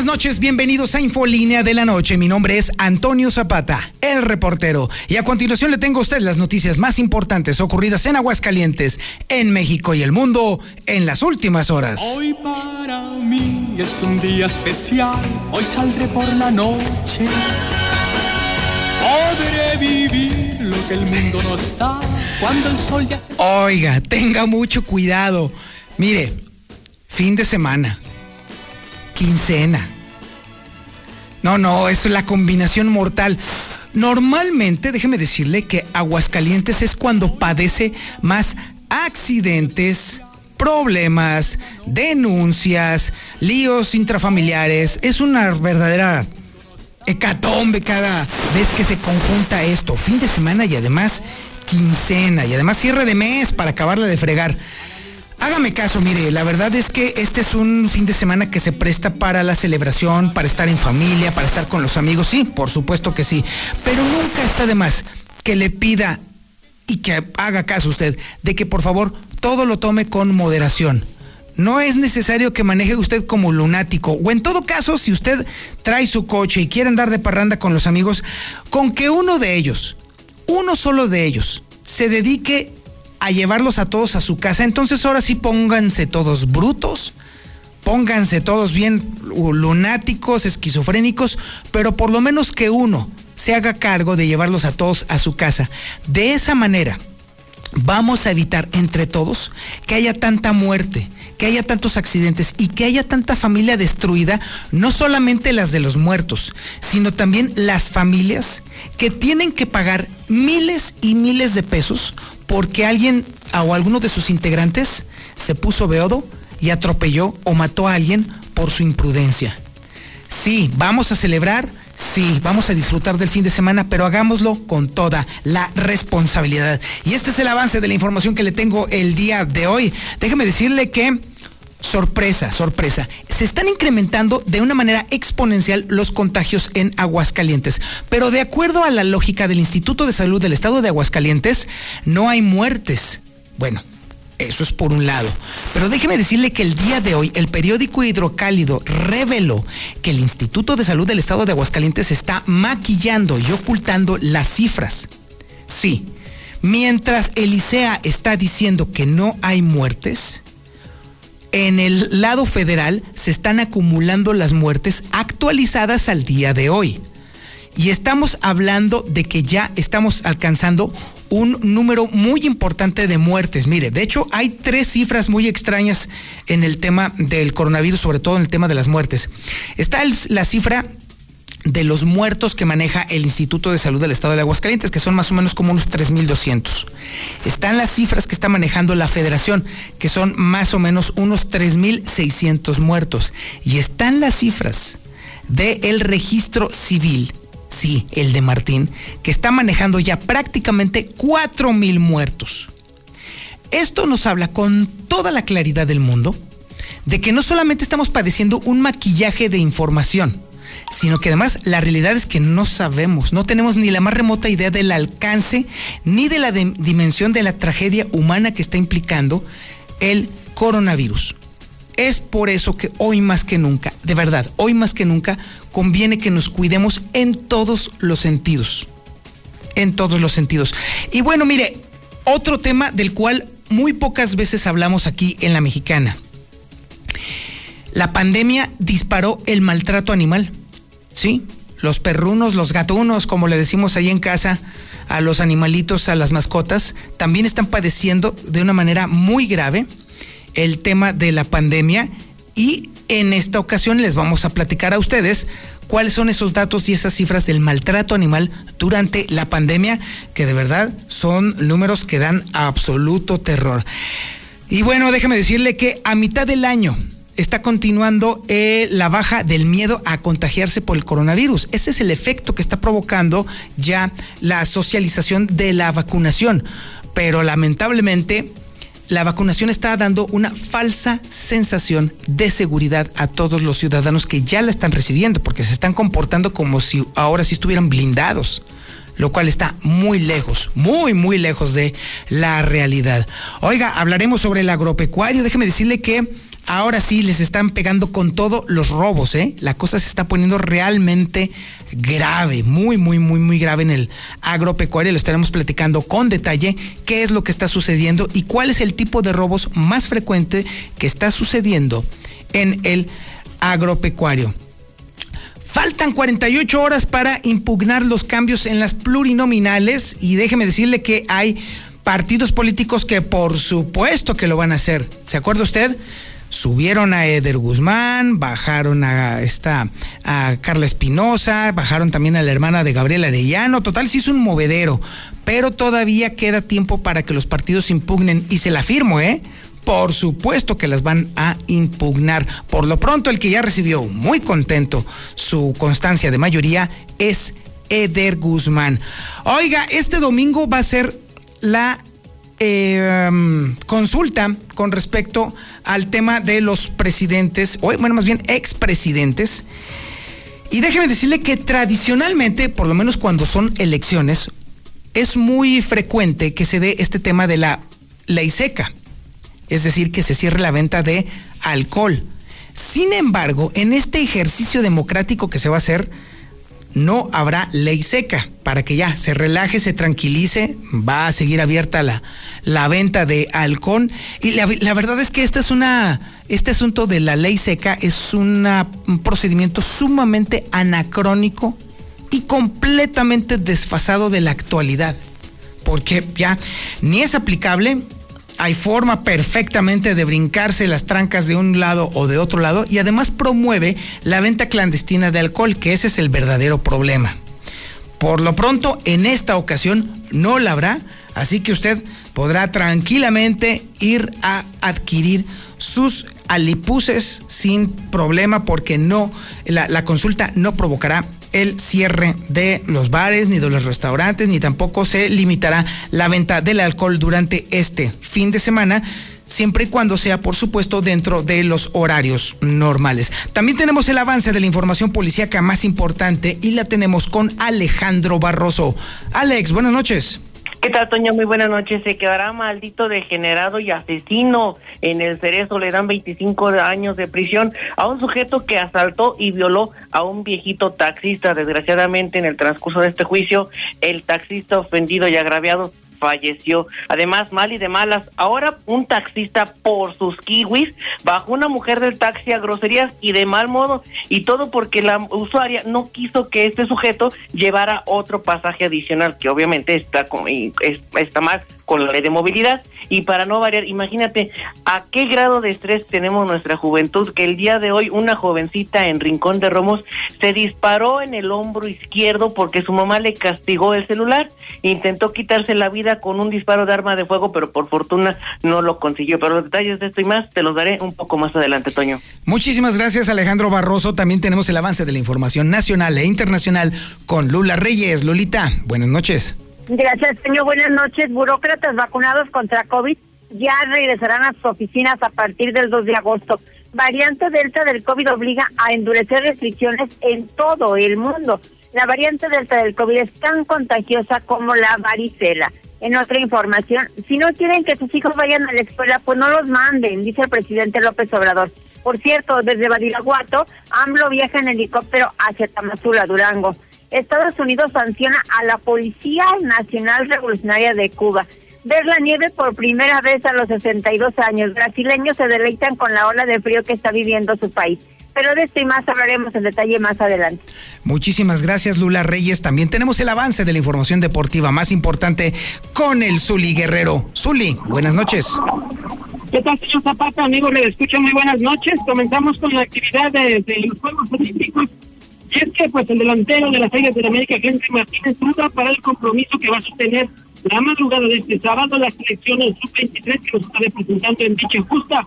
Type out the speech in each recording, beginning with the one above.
Buenas noches, bienvenidos a Infolínea de la Noche. Mi nombre es Antonio Zapata, el reportero. Y a continuación le tengo a usted las noticias más importantes ocurridas en Aguascalientes, en México y el mundo en las últimas horas. Hoy para mí es un día especial, hoy saldré por la noche. Podré vivir lo que el mundo no está cuando el sol ya se... Oiga, tenga mucho cuidado. Mire, fin de semana quincena. No, no, es la combinación mortal. Normalmente, déjeme decirle que Aguascalientes es cuando padece más accidentes, problemas, denuncias, líos intrafamiliares. Es una verdadera hecatombe cada vez que se conjunta esto. Fin de semana y además quincena y además cierre de mes para acabarla de fregar. Hágame caso, mire, la verdad es que este es un fin de semana que se presta para la celebración, para estar en familia, para estar con los amigos, sí, por supuesto que sí, pero nunca está de más que le pida y que haga caso usted de que por favor todo lo tome con moderación. No es necesario que maneje usted como lunático. O en todo caso, si usted trae su coche y quiere andar de parranda con los amigos, con que uno de ellos, uno solo de ellos, se dedique a llevarlos a todos a su casa. Entonces ahora sí pónganse todos brutos, pónganse todos bien lunáticos, esquizofrénicos, pero por lo menos que uno se haga cargo de llevarlos a todos a su casa. De esa manera vamos a evitar entre todos que haya tanta muerte, que haya tantos accidentes y que haya tanta familia destruida, no solamente las de los muertos, sino también las familias que tienen que pagar miles y miles de pesos porque alguien o alguno de sus integrantes se puso beodo y atropelló o mató a alguien por su imprudencia. Sí, vamos a celebrar, sí, vamos a disfrutar del fin de semana, pero hagámoslo con toda la responsabilidad. Y este es el avance de la información que le tengo el día de hoy. Déjeme decirle que sorpresa, sorpresa, se están incrementando de una manera exponencial los contagios en Aguascalientes. Pero de acuerdo a la lógica del Instituto de Salud del Estado de Aguascalientes, no hay muertes. Bueno, eso es por un lado. Pero déjeme decirle que el día de hoy el periódico Hidrocálido reveló que el Instituto de Salud del Estado de Aguascalientes está maquillando y ocultando las cifras. Sí, mientras Elisea está diciendo que no hay muertes, en el lado federal se están acumulando las muertes actualizadas al día de hoy. Y estamos hablando de que ya estamos alcanzando un número muy importante de muertes. Mire, de hecho hay tres cifras muy extrañas en el tema del coronavirus, sobre todo en el tema de las muertes. Está la cifra de los muertos que maneja el Instituto de Salud del Estado de Aguascalientes, que son más o menos como unos 3.200. Están las cifras que está manejando la federación, que son más o menos unos 3.600 muertos. Y están las cifras del registro civil, sí, el de Martín, que está manejando ya prácticamente 4.000 muertos. Esto nos habla con toda la claridad del mundo de que no solamente estamos padeciendo un maquillaje de información, sino que además la realidad es que no sabemos, no tenemos ni la más remota idea del alcance ni de la dimensión de la tragedia humana que está implicando el coronavirus. Es por eso que hoy más que nunca, de verdad, hoy más que nunca, conviene que nos cuidemos en todos los sentidos. En todos los sentidos. Y bueno, mire, otro tema del cual muy pocas veces hablamos aquí en la mexicana. La pandemia disparó el maltrato animal. Sí, los perrunos, los gatunos, como le decimos ahí en casa, a los animalitos, a las mascotas, también están padeciendo de una manera muy grave el tema de la pandemia y en esta ocasión les vamos a platicar a ustedes cuáles son esos datos y esas cifras del maltrato animal durante la pandemia, que de verdad son números que dan absoluto terror. Y bueno, déjeme decirle que a mitad del año, está continuando eh, la baja del miedo a contagiarse por el coronavirus. Ese es el efecto que está provocando ya la socialización de la vacunación. pero lamentablemente la vacunación está dando una falsa sensación de seguridad a todos los ciudadanos que ya la están recibiendo, porque se están comportando como si ahora sí estuvieran blindados lo cual está muy lejos, muy, muy lejos de la realidad. Oiga, hablaremos sobre el agropecuario. Déjeme decirle que ahora sí les están pegando con todo los robos, ¿eh? La cosa se está poniendo realmente grave, muy, muy, muy, muy grave en el agropecuario. Lo estaremos platicando con detalle qué es lo que está sucediendo y cuál es el tipo de robos más frecuente que está sucediendo en el agropecuario. Faltan 48 horas para impugnar los cambios en las plurinominales y déjeme decirle que hay partidos políticos que por supuesto que lo van a hacer. ¿Se acuerda usted? Subieron a Eder Guzmán, bajaron a esta a Carla Espinosa, bajaron también a la hermana de Gabriel Arellano, total sí es un movedero, pero todavía queda tiempo para que los partidos impugnen y se la firmo, ¿eh? Por supuesto que las van a impugnar. Por lo pronto, el que ya recibió muy contento su constancia de mayoría es Eder Guzmán. Oiga, este domingo va a ser la eh, consulta con respecto al tema de los presidentes, o bueno, más bien expresidentes. Y déjeme decirle que tradicionalmente, por lo menos cuando son elecciones, es muy frecuente que se dé este tema de la ley seca, es decir, que se cierre la venta de alcohol. Sin embargo, en este ejercicio democrático que se va a hacer, no habrá ley seca para que ya se relaje, se tranquilice, va a seguir abierta la, la venta de halcón. Y la, verdad es que esta es una, este asunto de la ley seca es una, un procedimiento sumamente anacrónico y completamente desfasado de la actualidad, porque ya ni es aplicable, hay forma perfectamente de brincarse las trancas de un lado o de otro lado y además promueve la venta clandestina de alcohol, que ese es el verdadero problema. Por lo pronto, en esta ocasión no la habrá, así que usted podrá tranquilamente ir a adquirir sus alipuses sin problema porque no, la, la consulta no provocará el cierre de los bares ni de los restaurantes, ni tampoco se limitará la venta del alcohol durante este fin de semana siempre y cuando sea, por supuesto, dentro de los horarios normales. También tenemos el avance de la información policíaca más importante y la tenemos con Alejandro Barroso. Alex, buenas noches. ¿Qué tal, Toño? Muy buenas noches. Se quedará maldito degenerado y asesino en el cerezo. Le dan 25 años de prisión a un sujeto que asaltó y violó a un viejito taxista. Desgraciadamente, en el transcurso de este juicio, el taxista ofendido y agraviado falleció. Además, mal y de malas, ahora un taxista por sus kiwis bajó una mujer del taxi a groserías y de mal modo, y todo porque la usuaria no quiso que este sujeto llevara otro pasaje adicional, que obviamente está, está mal con la ley de movilidad y para no variar, imagínate a qué grado de estrés tenemos nuestra juventud que el día de hoy una jovencita en Rincón de Romos se disparó en el hombro izquierdo porque su mamá le castigó el celular, intentó quitarse la vida con un disparo de arma de fuego, pero por fortuna no lo consiguió. Pero los detalles de esto y más te los daré un poco más adelante, Toño. Muchísimas gracias, Alejandro Barroso. También tenemos el avance de la información nacional e internacional con Lula Reyes. Lulita, buenas noches. Gracias, señor. Buenas noches. Burócratas vacunados contra COVID ya regresarán a sus oficinas a partir del 2 de agosto. Variante Delta del COVID obliga a endurecer restricciones en todo el mundo. La variante Delta del COVID es tan contagiosa como la varicela. En otra información, si no quieren que sus hijos vayan a la escuela, pues no los manden, dice el presidente López Obrador. Por cierto, desde Badiraguato, AMLO viaja en helicóptero hacia Tamazula, Durango. Estados Unidos sanciona a la Policía Nacional Revolucionaria de Cuba. Ver la nieve por primera vez a los 62 años. Brasileños se deleitan con la ola de frío que está viviendo su país. Pero de esto y más hablaremos en detalle más adelante. Muchísimas gracias, Lula Reyes. También tenemos el avance de la información deportiva más importante con el Zuli Guerrero. Zuli, buenas noches. ¿Qué tal, señor Zapata? Amigos, le escucho muy buenas noches. Comenzamos con la actividad de, de los Juegos Olímpicos pues el delantero de las Águilas de la América, Henry Martínez, duda para el compromiso que va a sostener la madrugada de este sábado la selección del sub-23 que nos está representando en dicha justa.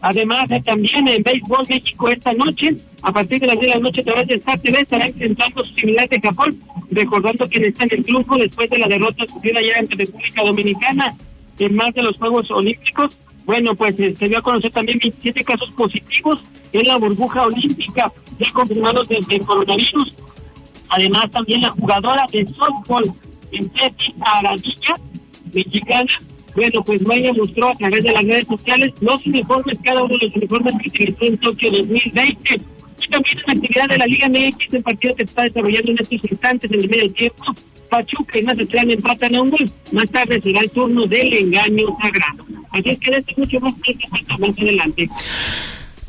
Además, también en Béisbol México esta noche, a partir de las 10 de la noche, a través de Star TV, estará enfrentando su similar de Japón, recordando que está en el triunfo después de la derrota sufrida ayer ante República Dominicana en más de los Juegos Olímpicos. Bueno, pues se dio a conocer también 27 casos positivos en la burbuja olímpica, ya confirmados desde el coronavirus. Además, también la jugadora de softball en tenis, Aradilla, mexicana, bueno, pues Maya mostró a través de las redes sociales los uniformes, cada uno de los uniformes que utilizó en Tokio 2020. Y también en la actividad de la Liga MX, el partido que está desarrollando en estos instantes, en el medio tiempo, Pachuca y Mazatlán empatan a un gol. Más tarde será el turno del engaño sagrado. Así es que este mucho más, más adelante.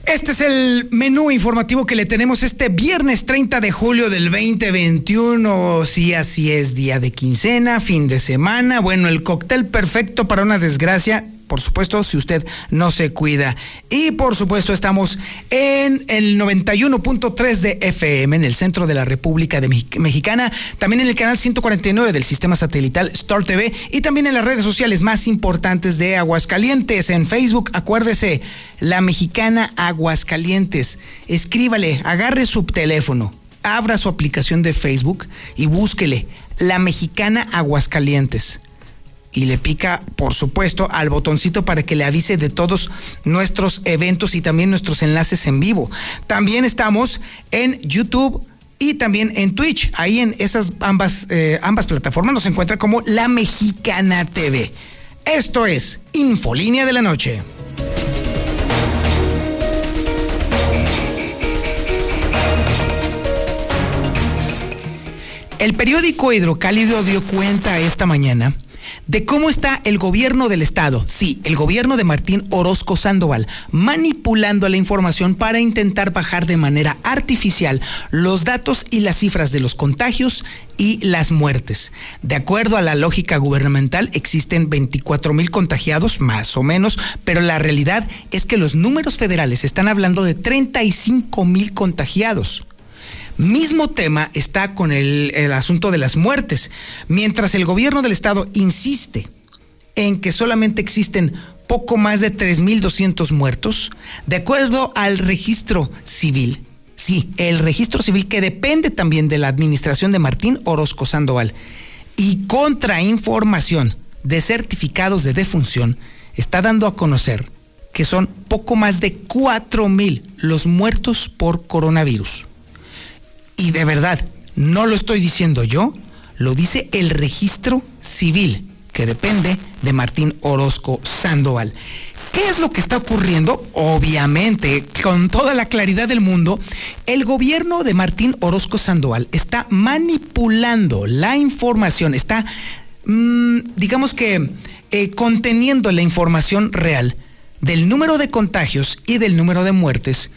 Este es el menú informativo que le tenemos este viernes 30 de julio del 2021. Sí, así es, día de quincena, fin de semana. Bueno, el cóctel perfecto para una desgracia por supuesto, si usted no se cuida. Y por supuesto, estamos en el 91.3 de FM, en el centro de la República de Mexicana, también en el canal 149 del sistema satelital Star TV y también en las redes sociales más importantes de Aguascalientes. En Facebook, acuérdese, la mexicana Aguascalientes. Escríbale, agarre su teléfono, abra su aplicación de Facebook y búsquele la mexicana Aguascalientes y le pica, por supuesto, al botoncito para que le avise de todos nuestros eventos y también nuestros enlaces en vivo. También estamos en YouTube y también en Twitch. Ahí en esas ambas, eh, ambas plataformas nos encuentra como La Mexicana TV. Esto es Infolínea de la Noche. El periódico Hidrocálido dio cuenta esta mañana de cómo está el gobierno del Estado, sí, el gobierno de Martín Orozco Sandoval, manipulando la información para intentar bajar de manera artificial los datos y las cifras de los contagios y las muertes. De acuerdo a la lógica gubernamental, existen 24 mil contagiados, más o menos, pero la realidad es que los números federales están hablando de 35 mil contagiados. Mismo tema está con el, asunto de las muertes. Mientras el gobierno del estado insiste en que solamente existen poco más de 3.200 muertos, de acuerdo al registro civil, sí, el registro civil que depende también de la administración de Martín Orozco Sandoval, y contra información de certificados de defunción, está dando a conocer que son poco más de 4.000 los muertos por coronavirus. Y de verdad, no lo estoy diciendo yo, lo dice el registro civil, que depende de Martín Orozco Sandoval. ¿Qué es lo que está ocurriendo? Obviamente, con toda la claridad del mundo, el gobierno de Martín Orozco Sandoval está manipulando la información, está, mm, digamos que, eh, conteniendo la información real del número de contagios y del número de muertes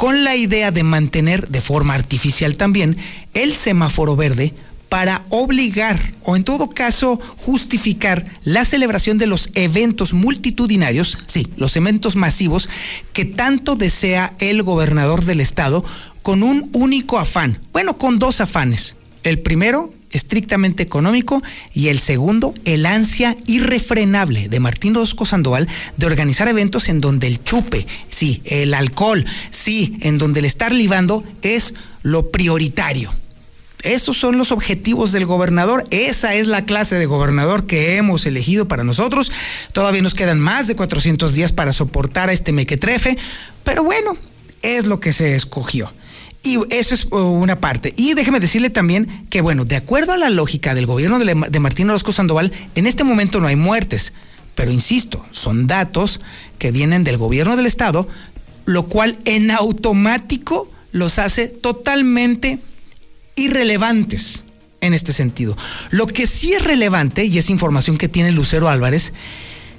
con la idea de mantener de forma artificial también el semáforo verde para obligar o en todo caso justificar la celebración de los eventos multitudinarios, sí, los eventos masivos que tanto desea el gobernador del estado con un único afán, bueno, con dos afanes. El primero, estrictamente económico y el segundo, el ansia irrefrenable de Martín Rosco Sandoval de organizar eventos en donde el chupe, sí, el alcohol, sí, en donde el estar libando es lo prioritario. Esos son los objetivos del gobernador. Esa es la clase de gobernador que hemos elegido para nosotros. Todavía nos quedan más de 400 días para soportar a este mequetrefe, pero bueno, es lo que se escogió. Y eso es uh, una parte. Y déjeme decirle también que, bueno, de acuerdo a la lógica del gobierno de, Martín Orozco Sandoval, en este momento no hay muertes. Pero insisto, son datos que vienen del gobierno del Estado, lo cual en automático los hace totalmente irrelevantes en este sentido. Lo que sí es relevante, y es información que tiene Lucero Álvarez,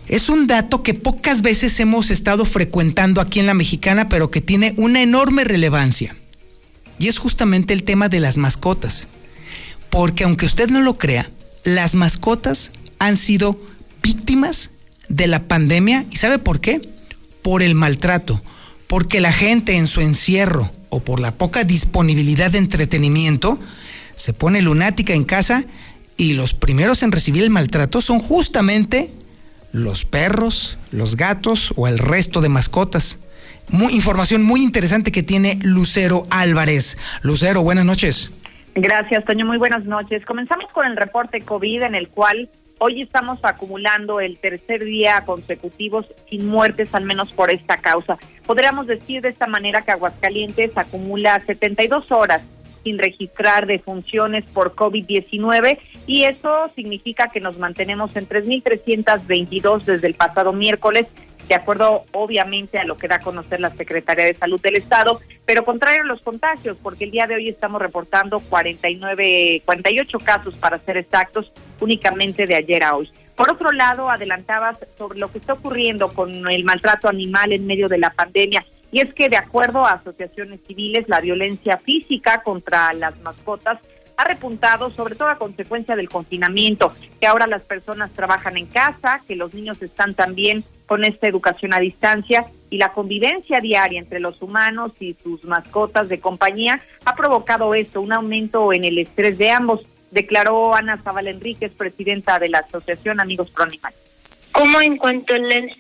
es un dato que pocas veces hemos estado frecuentando aquí en la mexicana, pero que tiene una enorme relevancia. Y es justamente el tema de las mascotas. Porque aunque usted no lo crea, las mascotas han sido víctimas de la pandemia. ¿Y sabe por qué? Por el maltrato. Porque la gente en su encierro o por la poca disponibilidad de entretenimiento se pone lunática en casa y los primeros en recibir el maltrato son justamente los perros, los gatos o el resto de mascotas. Muy, información muy interesante que tiene Lucero Álvarez. Lucero, buenas noches. Gracias, Toño. Muy buenas noches. Comenzamos con el reporte COVID en el cual hoy estamos acumulando el tercer día consecutivo sin muertes, al menos por esta causa. Podríamos decir de esta manera que Aguascalientes acumula 72 horas sin registrar defunciones por COVID-19 y eso significa que nos mantenemos en 3.322 desde el pasado miércoles de acuerdo obviamente a lo que da a conocer la Secretaría de Salud del Estado, pero contrario a los contagios, porque el día de hoy estamos reportando 49, 48 casos para ser exactos, únicamente de ayer a hoy. Por otro lado, adelantabas sobre lo que está ocurriendo con el maltrato animal en medio de la pandemia. Y es que de acuerdo a asociaciones civiles, la violencia física contra las mascotas ha repuntado, sobre todo a consecuencia del confinamiento, que ahora las personas trabajan en casa, que los niños están también con esta educación a distancia y la convivencia diaria entre los humanos y sus mascotas de compañía ha provocado esto, un aumento en el estrés de ambos, declaró Ana Zavala Enríquez, presidenta de la Asociación Amigos Pro Animales como en cuanto,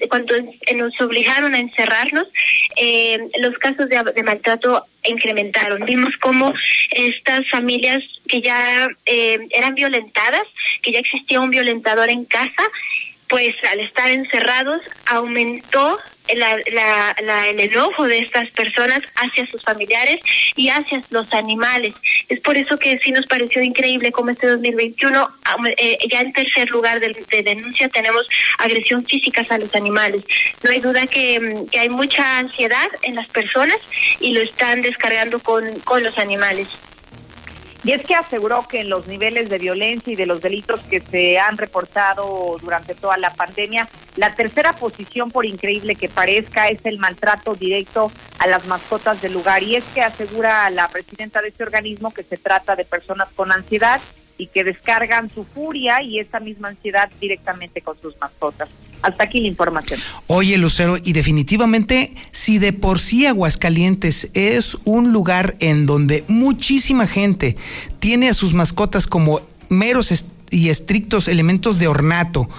cuanto nos obligaron a encerrarnos, eh, los casos de, de, maltrato incrementaron. Vimos cómo estas familias que ya eh, eran violentadas, que ya existía un violentador en casa, pues al estar encerrados aumentó la, la, el enojo de estas personas hacia sus familiares y hacia los animales. Es por eso que sí nos pareció increíble como este 2021, eh, ya en tercer lugar de, denuncia tenemos agresión física a los animales. No hay duda que, mm, que hay mucha ansiedad en las personas y lo están descargando con, con los animales. Y es que aseguró que en los niveles de violencia y de los delitos que se han reportado durante toda la pandemia, la tercera posición, por increíble que parezca, es el maltrato directo a las mascotas del lugar. Y es que asegura la presidenta de este organismo que se trata de personas con ansiedad y que descargan su furia y esa misma ansiedad directamente con sus mascotas. Hasta aquí la información. Oye, Lucero, y definitivamente, si de por sí Aguascalientes es un lugar en donde muchísima gente tiene a sus mascotas como meros y estrictos elementos de ornato,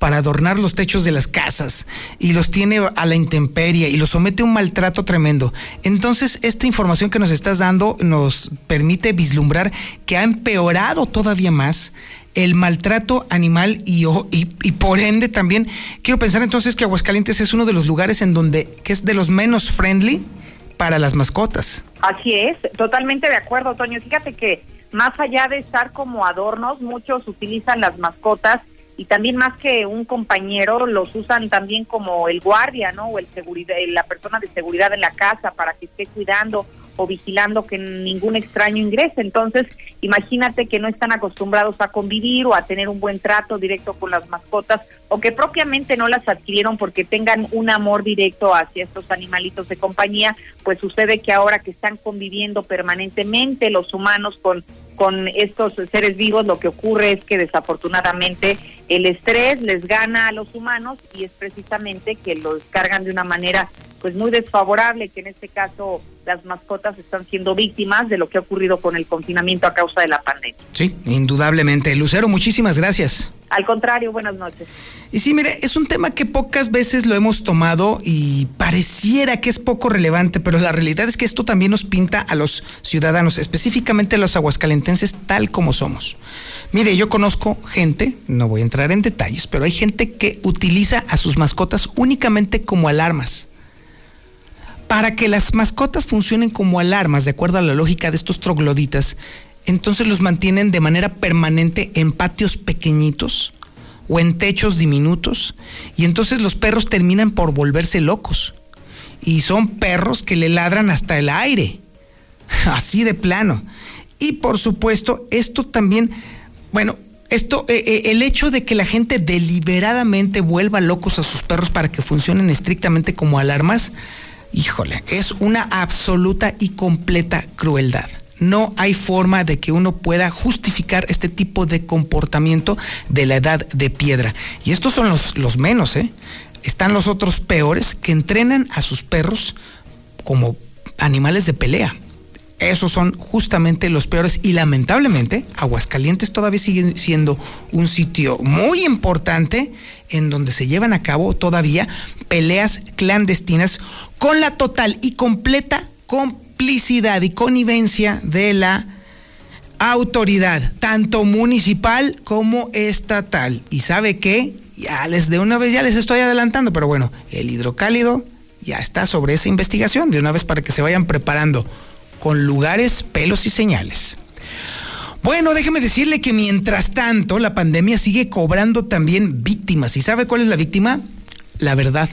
para adornar los techos de las casas y los tiene a la intemperie y los somete a un maltrato tremendo. Entonces, esta información que nos estás dando nos permite vislumbrar que ha empeorado todavía más el maltrato animal y, y, por ende también quiero pensar entonces que Aguascalientes es uno de los lugares en donde que es de los menos friendly para las mascotas. Así es, totalmente de acuerdo, Toño. Fíjate que más allá de estar como adornos, muchos utilizan las mascotas y también más que un compañero los usan también como el guardia, ¿no? O el seguridad, la persona de seguridad en la casa para que esté cuidando o vigilando que ningún extraño ingrese. Entonces, imagínate que no están acostumbrados a convivir o a tener un buen trato directo con las mascotas o que propiamente no las adquirieron porque tengan un amor directo hacia estos animalitos de compañía, pues sucede que ahora que están conviviendo permanentemente los humanos con con estos seres vivos lo que ocurre es que desafortunadamente el estrés les gana a los humanos y es precisamente que lo descargan de una manera pues muy desfavorable, que en este caso las mascotas están siendo víctimas de lo que ha ocurrido con el confinamiento a causa de la pandemia. Sí, indudablemente. Lucero, muchísimas gracias. Al contrario, buenas noches. Y sí, mire, es un tema que pocas veces lo hemos tomado y pareciera que es poco relevante, pero la realidad es que esto también nos pinta a los ciudadanos, específicamente a los aguascalentenses, tal como somos. Mire, yo conozco gente, no voy a entrar en detalles, pero hay gente que utiliza a sus mascotas únicamente como alarmas. Para que las mascotas funcionen como alarmas, de acuerdo a la lógica de estos trogloditas, entonces los mantienen de manera permanente en patios pequeñitos o en techos diminutos y entonces los perros terminan por volverse locos y son perros que le ladran hasta el aire, así de plano. Y por supuesto, esto también, bueno, esto, eh, eh, el hecho de que la gente deliberadamente vuelva locos a sus perros para que funcionen estrictamente como alarmas, híjole, es una absoluta y completa crueldad no hay forma de que uno pueda justificar este tipo de comportamiento de la edad de piedra. Y estos son los, los menos, ¿eh? Están los otros peores que entrenan a sus perros como animales de pelea. Esos son justamente los peores y lamentablemente Aguascalientes todavía sigue siendo un sitio muy importante en donde se llevan a cabo todavía peleas clandestinas con la total y completa complicidad y connivencia de la autoridad, tanto municipal como estatal. ¿Y sabe qué? Ya les de una vez ya les estoy adelantando, pero bueno, el hidrocálido ya está sobre esa investigación de una vez para que se vayan preparando con lugares, pelos y señales. Bueno, déjeme decirle que mientras tanto la pandemia sigue cobrando también víctimas. ¿Y sabe cuál es la víctima? La verdad.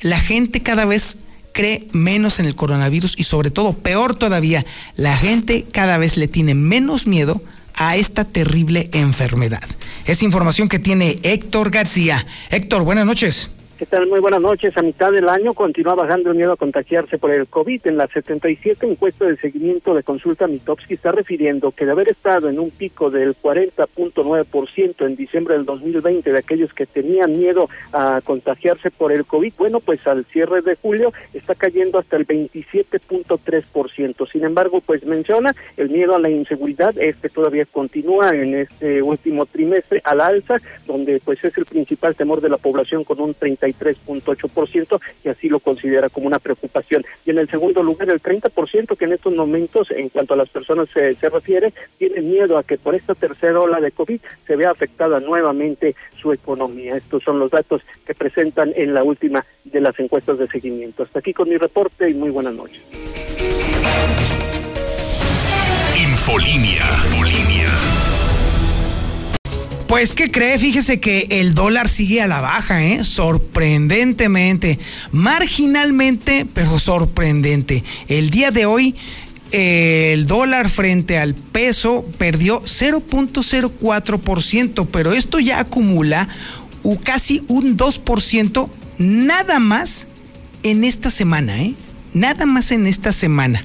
La gente cada vez cree menos en el coronavirus y sobre todo, peor todavía, la gente cada vez le tiene menos miedo a esta terrible enfermedad. Es información que tiene Héctor García. Héctor, buenas noches. ¿Qué? Muy buenas noches. A mitad del año continúa bajando el miedo a contagiarse por el COVID. En la 77 encuesta de seguimiento de consulta Mitowski está refiriendo que de haber estado en un pico del 40.9% en diciembre del 2020 de aquellos que tenían miedo a contagiarse por el COVID, bueno, pues al cierre de julio está cayendo hasta el 27.3%. Sin embargo, pues menciona el miedo a la inseguridad, este todavía continúa en este último trimestre al alza, donde pues es el principal temor de la población con un 30 33.8% y así lo considera como una preocupación. Y en el segundo lugar, el 30% que en estos momentos, en cuanto a las personas se, se refiere, tiene miedo a que por esta tercera ola de COVID se vea afectada nuevamente su economía. Estos son los datos que presentan en la última de las encuestas de seguimiento. Hasta aquí con mi reporte y muy buenas noches. Infolinia. Infolinia. Pues, ¿qué cree? Fíjese que el dólar sigue a la baja, ¿eh? Sorprendentemente. Marginalmente, pero sorprendente. El día de hoy, el dólar frente al peso perdió 0.04%, pero esto ya acumula casi un 2% nada más en esta semana, ¿eh? Nada más en esta semana.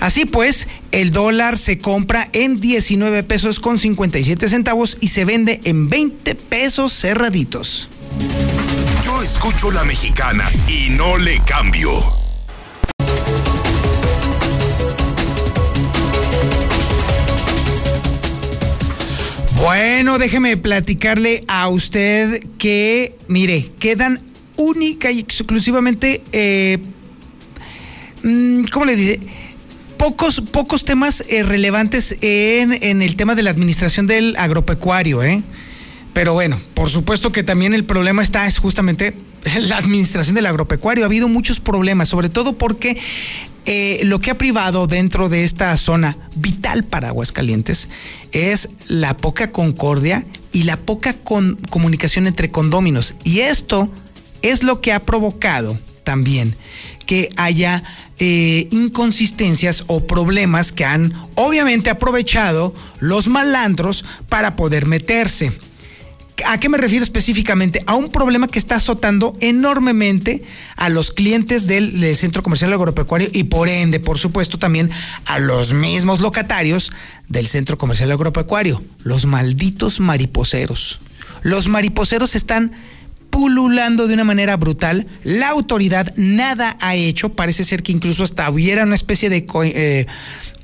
Así pues, el dólar se compra en 19 pesos con 57 centavos y se vende en 20 pesos cerraditos. Yo escucho la mexicana y no le cambio. Bueno, déjeme platicarle a usted que, mire, quedan única y exclusivamente, eh, mm, ¿cómo le dice? Pocos, pocos temas eh, relevantes en, en, el tema de la administración del agropecuario, ¿eh? Pero bueno, por supuesto que también el problema está es justamente la administración del agropecuario. Ha habido muchos problemas, sobre todo porque eh, lo que ha privado dentro de esta zona vital para Aguascalientes es la poca concordia y la poca con, comunicación entre condóminos. Y esto es lo que ha provocado también que haya eh, inconsistencias o problemas que han obviamente aprovechado los malandros para poder meterse. ¿A qué me refiero específicamente? A un problema que está azotando enormemente a los clientes del, del, Centro Comercial Agropecuario y por ende, por supuesto, también a los mismos locatarios del Centro Comercial Agropecuario, los malditos mariposeros. Los mariposeros están pululando de una manera brutal. La autoridad nada ha hecho. Parece ser que incluso hasta hubiera una especie de eh,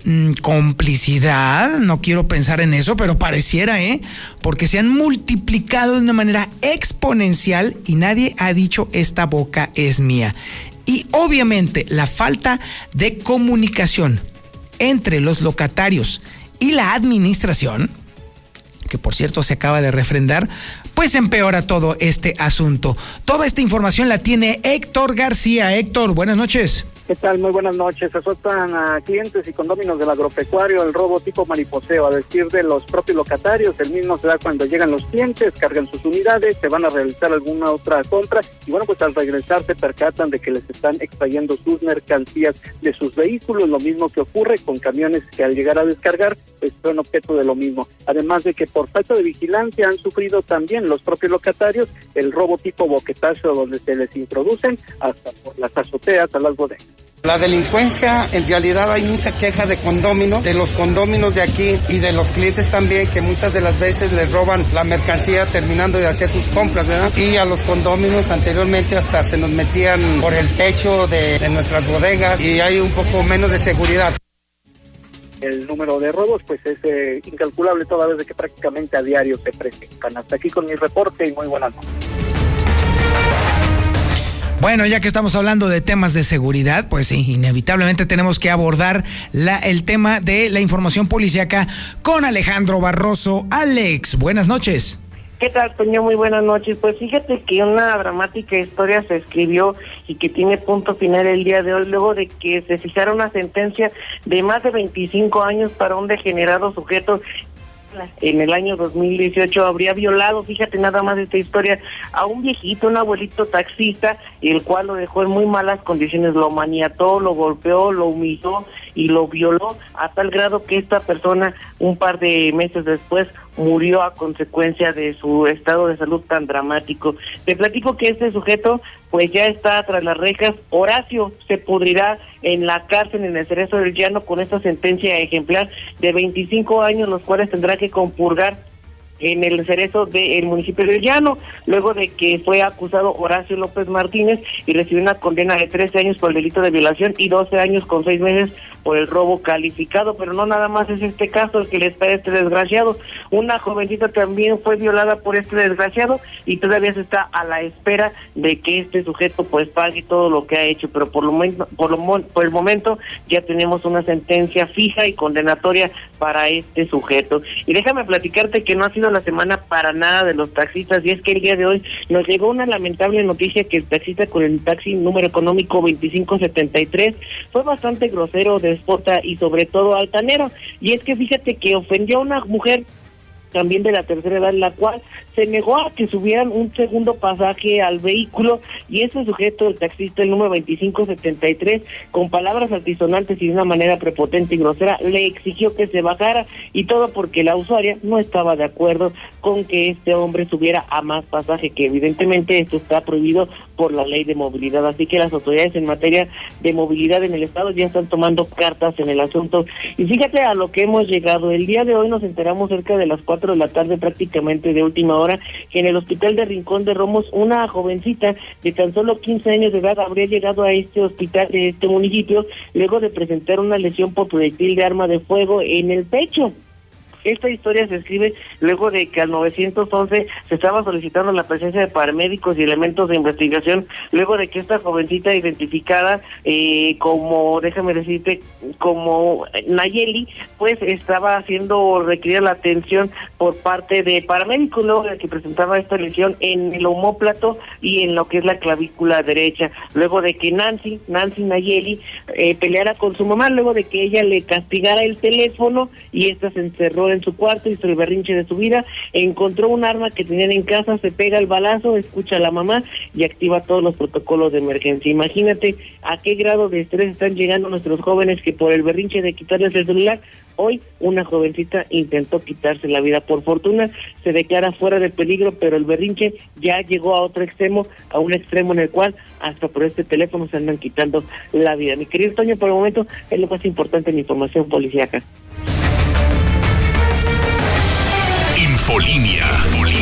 mm, complicidad. No quiero pensar en eso, pero pareciera, ¿eh? Porque se han multiplicado de una manera exponencial y nadie ha dicho esta boca es mía. Y obviamente la falta de comunicación entre los locatarios y la administración que por cierto se acaba de refrendar, pues empeora todo este asunto. Toda esta información la tiene Héctor García. Héctor, buenas noches. ¿Qué tal? Muy buenas noches. Azotan a clientes y condóminos del agropecuario el robo tipo mariposeo, a decir de los propios locatarios. El mismo se da cuando llegan los clientes, cargan sus unidades, se van a realizar alguna otra compra y bueno, pues al regresar se percatan de que les están extrayendo sus mercancías de sus vehículos. Lo mismo que ocurre con camiones que al llegar a descargar, pues son objeto de lo mismo. Además de que por falta de vigilancia han sufrido también los propios locatarios el robo tipo boquetazo donde se les introducen hasta por las azoteas a las bodegas. La delincuencia, en realidad hay mucha queja de condóminos, de los condóminos de aquí y de los clientes también, que muchas de las veces les roban la mercancía terminando de hacer sus compras, ¿verdad? Y a los condóminos anteriormente hasta se nos metían por el techo de, nuestras bodegas y hay un poco menos de seguridad. el número de robos pues es eh, incalculable toda vez de que prácticamente a diario se presentan. Hasta aquí con mi reporte y muy buenas noches. Bueno, ya que estamos hablando de temas de seguridad, pues sí, inevitablemente tenemos que abordar la, el tema de la información policíaca con Alejandro Barroso. Alex, buenas noches. ¿Qué tal, Toño? Muy buenas noches. Pues fíjate que una dramática historia se escribió y que tiene punto final el día de hoy, luego de que se fijara una sentencia de más de 25 años para un degenerado sujeto en el año 2018 habría violado, fíjate nada más esta historia, a un viejito, un abuelito taxista, el cual lo dejó en muy malas condiciones, lo maniató, lo golpeó, lo humilló y lo violó a tal grado que esta persona un par de meses después murió a consecuencia de su estado de salud tan dramático. Te platico que este sujeto pues ya está tras las rejas. Horacio se pudrirá en la cárcel en el Cerezo del Llano con esta sentencia ejemplar de 25 años, los cuales tendrá que compurgar en el cerezo del municipio de Llano, luego de que fue acusado Horacio López Martínez y recibió una condena de 13 años por el delito de violación y 12 años con 6 meses por el robo calificado, pero no nada más es este caso el que le espera este desgraciado. Una jovencita también fue violada por este desgraciado y todavía se está a la espera de que este sujeto pues pague todo lo que ha hecho, pero por lo por, lo, por el momento ya tenemos una sentencia fija y condenatoria para este sujeto. Y déjame platicarte que no ha sido la semana para nada de los taxistas y es que el día de hoy nos llegó una lamentable noticia que el taxista con el taxi número económico 2573 fue bastante grosero de despota y sobre todo altanero. Y es que fíjate que ofendió a una mujer también de la tercera edad, la cual se negó a que subieran un segundo pasaje al vehículo y ese sujeto, el taxista, el número 2573, con palabras altisonantes y de una manera prepotente y grosera, le exigió que se bajara y todo porque la usuaria no estaba de acuerdo con que este hombre subiera a más pasaje, que evidentemente esto está prohibido por la ley de movilidad. Así que las autoridades en materia de movilidad en el Estado ya están tomando cartas en el asunto. Y fíjate a lo que hemos llegado. El día de hoy nos enteramos cerca de las 4 de la tarde prácticamente de última hora que en el hospital de Rincón de Romos una jovencita de tan solo 15 años de edad habría llegado a este hospital de este municipio luego de presentar una lesión por proyectil de arma de fuego en el pecho. Esta historia se escribe luego de que al 911 se estaba solicitando la presencia de paramédicos y elementos de investigación, luego de que esta jovencita identificada eh, como, déjame decirte, como Nayeli, pues estaba haciendo requerida la atención por parte de paramédicos, luego de que presentaba esta lesión en el homóplato y en lo que es la clavícula derecha, luego de que Nancy, Nancy Nayeli, eh, peleara con su mamá, luego de que ella le castigara el teléfono y esta se encerró en su cuarto, hizo el berrinche de su vida, encontró un arma que tenían en casa, se pega el balazo, escucha a la mamá y activa todos los protocolos de emergencia. Imagínate a qué grado de estrés están llegando nuestros jóvenes que por el berrinche de quitarles el celular, hoy una jovencita intentó quitarse la vida. Por fortuna se declara fuera de peligro, pero el berrinche ya llegó a otro extremo, a un extremo en el cual hasta por este teléfono se andan quitando la vida. Mi querido Toño, por el momento es lo más importante en información policíaca. Infolinia.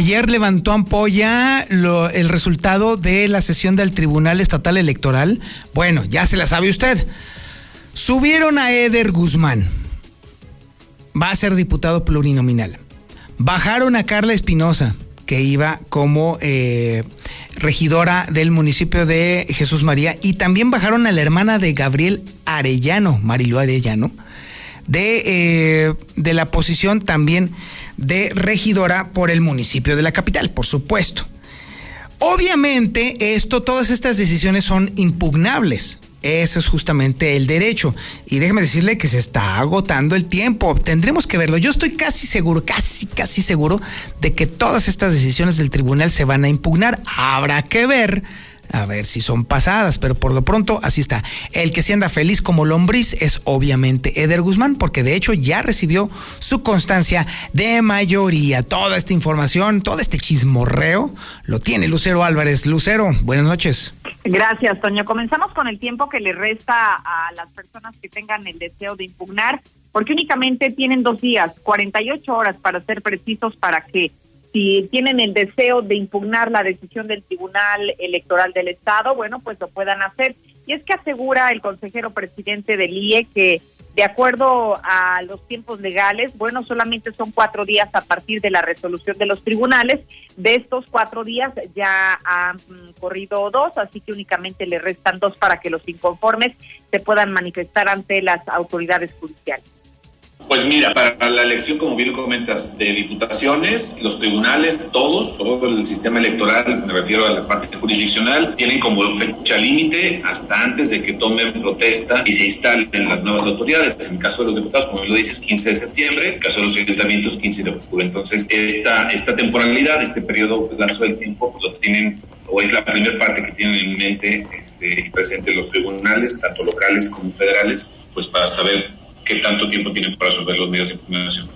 Ayer levantó ampolla el resultado de la sesión del Tribunal Estatal Electoral. Bueno, ya se la sabe usted. Subieron a Eder Guzmán. Va a ser diputado plurinominal. Bajaron a Carla Espinosa, que iba como eh, regidora del municipio de Jesús María. Y también bajaron a la hermana de Gabriel Arellano, Mariló Arellano de, eh, de la posición también de regidora por el municipio de la capital, por supuesto. Obviamente, esto, todas estas decisiones son impugnables. Ese es justamente el derecho. Y déjeme decirle que se está agotando el tiempo. Tendremos que verlo. Yo estoy casi seguro, casi, casi seguro de que todas estas decisiones del tribunal se van a impugnar. Habrá que ver a ver si son pasadas, pero por lo pronto así está. El que se anda feliz como lombriz es obviamente Eder Guzmán, porque de hecho ya recibió su constancia de mayoría. Toda esta información, todo este chismorreo, lo tiene Lucero Álvarez. Lucero, buenas noches. Gracias, Toño. Comenzamos con el tiempo que le resta a las personas que tengan el deseo de impugnar, porque únicamente tienen dos días, 48 horas para ser precisos, para que si tienen el deseo de impugnar la decisión del Tribunal Electoral del Estado, bueno, pues lo puedan hacer. Y es que asegura el consejero presidente del IE que de acuerdo a los tiempos legales, bueno, solamente son cuatro días a partir de la resolución de los tribunales. De estos cuatro días ya han corrido dos, así que únicamente le restan dos para que los inconformes se puedan manifestar ante las autoridades judiciales. Pues mira, para la elección, como bien comentas, de diputaciones, los tribunales, todos, todo el sistema electoral, me refiero a la parte jurisdiccional, tienen como fecha límite hasta antes de que tomen protesta y se instalen las nuevas autoridades. En el caso de los diputados, como lo dices, 15 de septiembre, en el caso de los ayuntamientos, 15 de octubre. Entonces, esta, esta temporalidad, este periodo plazo del tiempo, pues, lo tienen o es la primera parte que tienen en mente este, presente los tribunales, tanto locales como federales, pues para saber qué tanto tiempo tienen para resolver los medios de impugnación.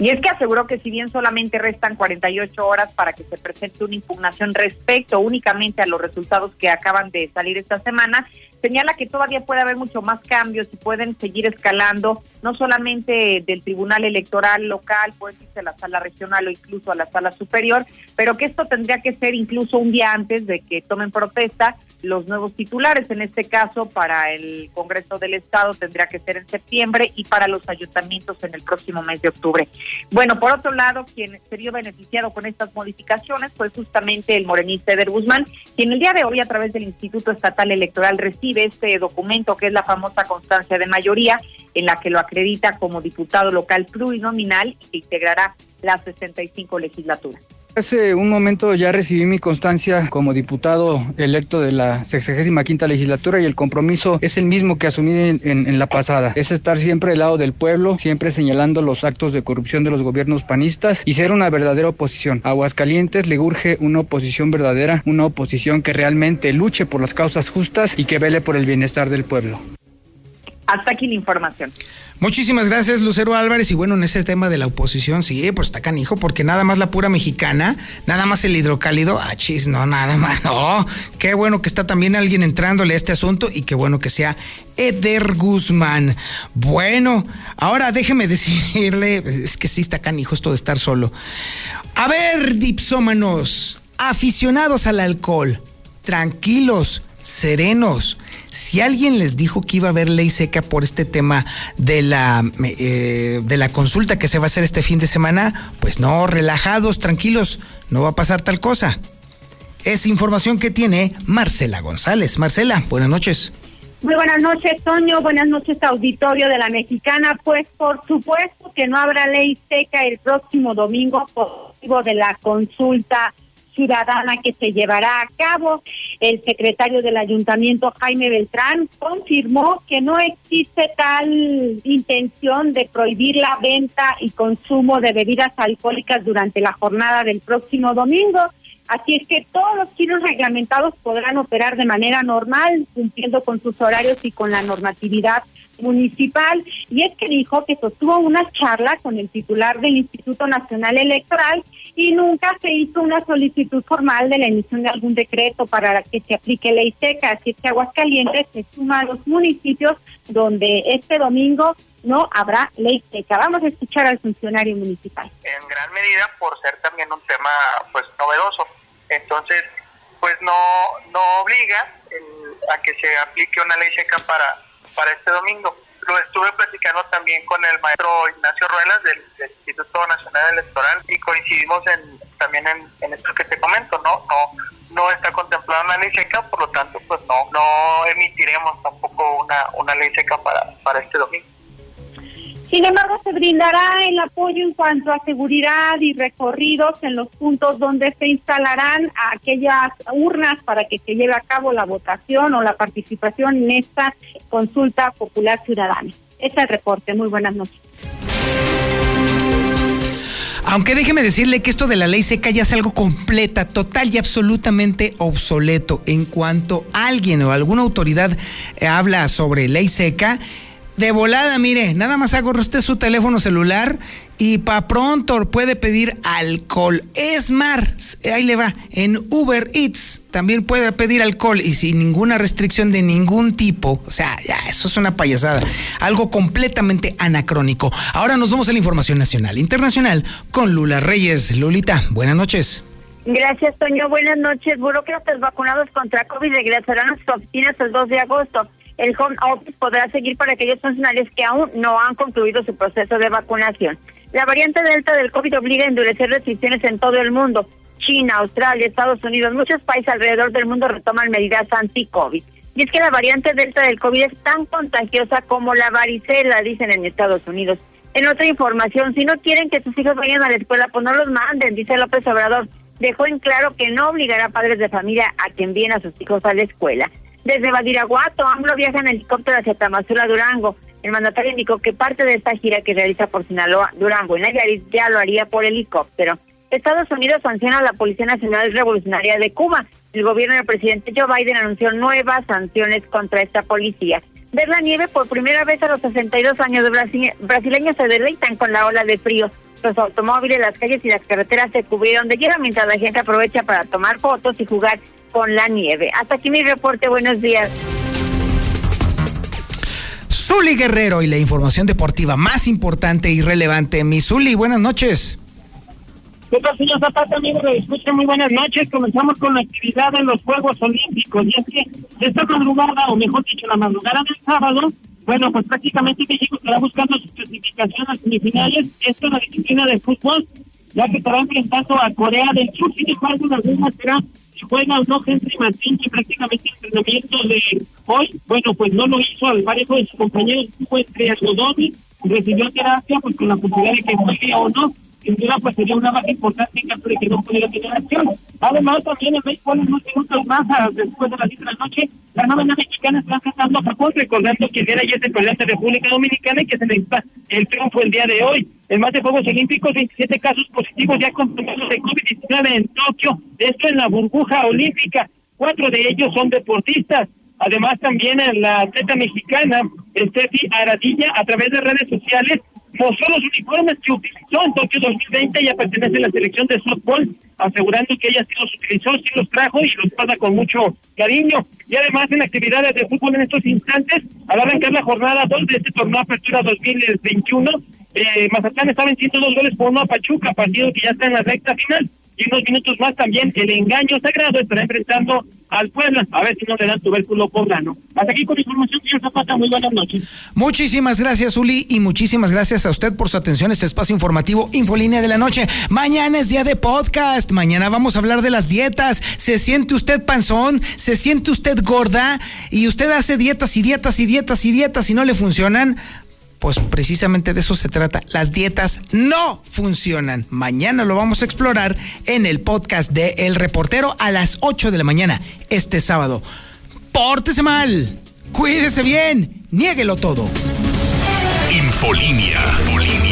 Y es que aseguró que si bien solamente restan 48 horas para que se presente una impugnación respecto únicamente a los resultados que acaban de salir esta semana, señala que todavía puede haber mucho más cambios y pueden seguir escalando, no solamente del Tribunal Electoral local, puede irse a la sala regional o incluso a la sala superior, pero que esto tendría que ser incluso un día antes de que tomen protesta los nuevos titulares. En este caso, para el Congreso del Estado tendría que ser en septiembre y para los ayuntamientos en el próximo mes de octubre. Bueno, por otro lado, quien se vio beneficiado con estas modificaciones fue justamente el morenista Eder Guzmán, quien el día de hoy a través del Instituto Estatal Electoral recibe este documento que es la famosa constancia de mayoría en la que lo acredita como diputado local plurinominal y que integrará las 65 legislaturas. Hace un momento ya recibí mi constancia como diputado electo de la 65 legislatura y el compromiso es el mismo que asumí en, la pasada. Es estar siempre al lado del pueblo, siempre señalando los actos de corrupción de los gobiernos panistas y ser una verdadera oposición. A Aguascalientes le urge una oposición verdadera, una oposición que realmente luche por las causas justas y que vele por el bienestar del pueblo. Hasta aquí la información. Muchísimas gracias, Lucero Álvarez. Y bueno, en ese tema de la oposición, sí, pues está canijo, porque nada más la pura mexicana, nada más el hidrocálido, ah, chis, no, nada más, no. Qué bueno que está también alguien entrándole a este asunto y qué bueno que sea Eder Guzmán. Bueno, ahora déjeme decirle, es que sí está canijo esto de estar solo. A ver, dipsómanos, aficionados al alcohol, tranquilos, serenos si alguien les dijo que iba a haber ley seca por este tema de la, eh, de la consulta que se va a hacer este fin de semana, pues no, relajados, tranquilos, no va a pasar tal cosa. Es información que tiene Marcela González. Marcela, buenas noches. Muy buenas noches, Toño. Buenas noches, auditorio de la Mexicana. Pues por supuesto que no habrá ley seca el próximo domingo por motivo de la consulta ciudadana que se llevará a cabo. El secretario del ayuntamiento, Jaime Beltrán, confirmó que no existe tal intención de prohibir la venta y consumo de bebidas alcohólicas durante la jornada del próximo domingo. Así es que todos los kilos reglamentados podrán operar de manera normal, cumpliendo con sus horarios y con la normatividad municipal. Y es que dijo que sostuvo una charla con el titular del Instituto Nacional Electoral y nunca se hizo una solicitud formal de la emisión de algún decreto para que se aplique ley seca. Así que Aguascalientes se suma a los municipios donde este domingo no habrá ley seca. Vamos a escuchar al funcionario municipal. En gran medida por ser también un tema pues novedoso. Entonces, pues no no obliga a que se aplique una ley seca para para este domingo lo estuve platicando también con el maestro Ignacio Ruelas del, Instituto Nacional Electoral y coincidimos en, también en, esto que te comento, ¿no? No no está contemplada una ley seca, por lo tanto, pues no no emitiremos tampoco una, una ley seca para, para este domingo. Sin embargo, se brindará el apoyo en cuanto a seguridad y recorridos en los puntos donde se instalarán aquellas urnas para que se lleve a cabo la votación o la participación en esta consulta popular ciudadana. Este es el reporte. Muy buenas noches. Aunque déjeme decirle que esto de la ley seca ya es algo completa, total y absolutamente obsoleto. En cuanto alguien o alguna autoridad habla sobre ley seca, de volada, mire, nada más agarra usted su teléfono celular y pa' pronto puede pedir alcohol. Es más, ahí le va, en Uber Eats también puede pedir alcohol y sin ninguna restricción de ningún tipo. O sea, ya, eso es una payasada. Algo completamente anacrónico. Ahora nos vamos a la información nacional, internacional, con Lula Reyes. Lulita, buenas noches. Gracias, Toño. Buenas noches. Burócratas vacunados contra COVID regresarán a sus oficinas el 2 de agosto el home office podrá seguir para aquellos funcionarios que aún no han concluido su proceso de vacunación. La variante Delta del COVID obliga a endurecer restricciones en todo el mundo. China, Australia, Estados Unidos, muchos países alrededor del mundo retoman medidas anti-COVID. Y es que la variante Delta del COVID es tan contagiosa como la varicela, dicen en Estados Unidos. En otra información, si no quieren que sus hijos vayan a la escuela, pues no los manden, dice López Obrador. Dejó en claro que no obligará a padres de familia a que envíen a sus hijos a la escuela. Desde Badiraguato, AMLO viaja en helicóptero hacia Tamazula, Durango. El mandatario indicó que parte de esta gira que realiza por Sinaloa, Durango y Nayarit ya lo haría por helicóptero. Estados Unidos sanciona a la Policía Nacional Revolucionaria de Cuba. El gobierno del presidente Joe Biden anunció nuevas sanciones contra esta policía. Ver la nieve por primera vez a los 62 años de Brasil, brasileños se deleitan con la ola de frío. Los automóviles, las calles y las carreteras se cubrieron de hielo mientras la gente aprovecha para tomar fotos y jugar con la nieve. Hasta aquí mi reporte. Buenos días. Zuli Guerrero y la información deportiva más importante y relevante. Mi Zuli, buenas noches. ¿Qué tal, señor Zapata, amigo? Escucha, muy buenas noches. Comenzamos con la actividad en los Juegos Olímpicos. Y es que esta madrugada, o mejor dicho, la madrugada del sábado, bueno, pues prácticamente México estará buscando su clasificación a semifinales. Esto es la disciplina de fútbol, ya que estará enfrentando a Corea del Sur. Sin embargo, la duda será si juega o no Henry Martín, que prácticamente el entrenamiento de hoy, bueno, pues no lo hizo al parejo de sus compañeros, fue entre algodón, recibió terapia, pues con la posibilidad de que juegue o no sin duda pues sería una baja importante en caso de que no pudiera tener acción. Además, también el béisbol en unos minutos más, después de las 10 de la noche, la novena mexicana está enfrentando a Japón, recordando que era ya ese de República Dominicana y que se necesita el triunfo el día de hoy. En más de Juegos Olímpicos, 27 casos positivos ya confirmados de COVID-19 en Tokio, esto en la burbuja olímpica. Cuatro de ellos son deportistas. Además, también la atleta mexicana, Steffi Aradilla, a través de redes sociales, mostró los uniformes que utilizó en Tokio 2020. Ella pertenece a la selección de softball, asegurando que ella sí los utilizó, sí los trajo y los pasa con mucho cariño. Y además en actividades de fútbol en estos instantes, al arrancar la jornada 2 de este torneo Apertura 2021, eh, Mazatlán está venciendo dos goles por uno a Pachuca, partido que ya está en la recta final y unos minutos más también el engaño sagrado estará enfrentando al Puebla, a ver si no le dan tubérculo poblano. Hasta aquí con información, señor Zapata, muy buenas noches. Muchísimas gracias, Uli, y muchísimas gracias a usted por su atención a este espacio informativo Infolínea de la Noche. Mañana es día de podcast, mañana vamos a hablar de las dietas. ¿Se siente usted panzón? ¿Se siente usted gorda? ¿Y usted hace dietas y dietas y dietas y dietas y no le funcionan? Pues precisamente de eso se trata. Las dietas no funcionan. Mañana lo vamos a explorar en el podcast de El Reportero a las 8 de la mañana este sábado. Pórtese mal, cuídese bien, niéguelo todo. Infolínea. Infolínea.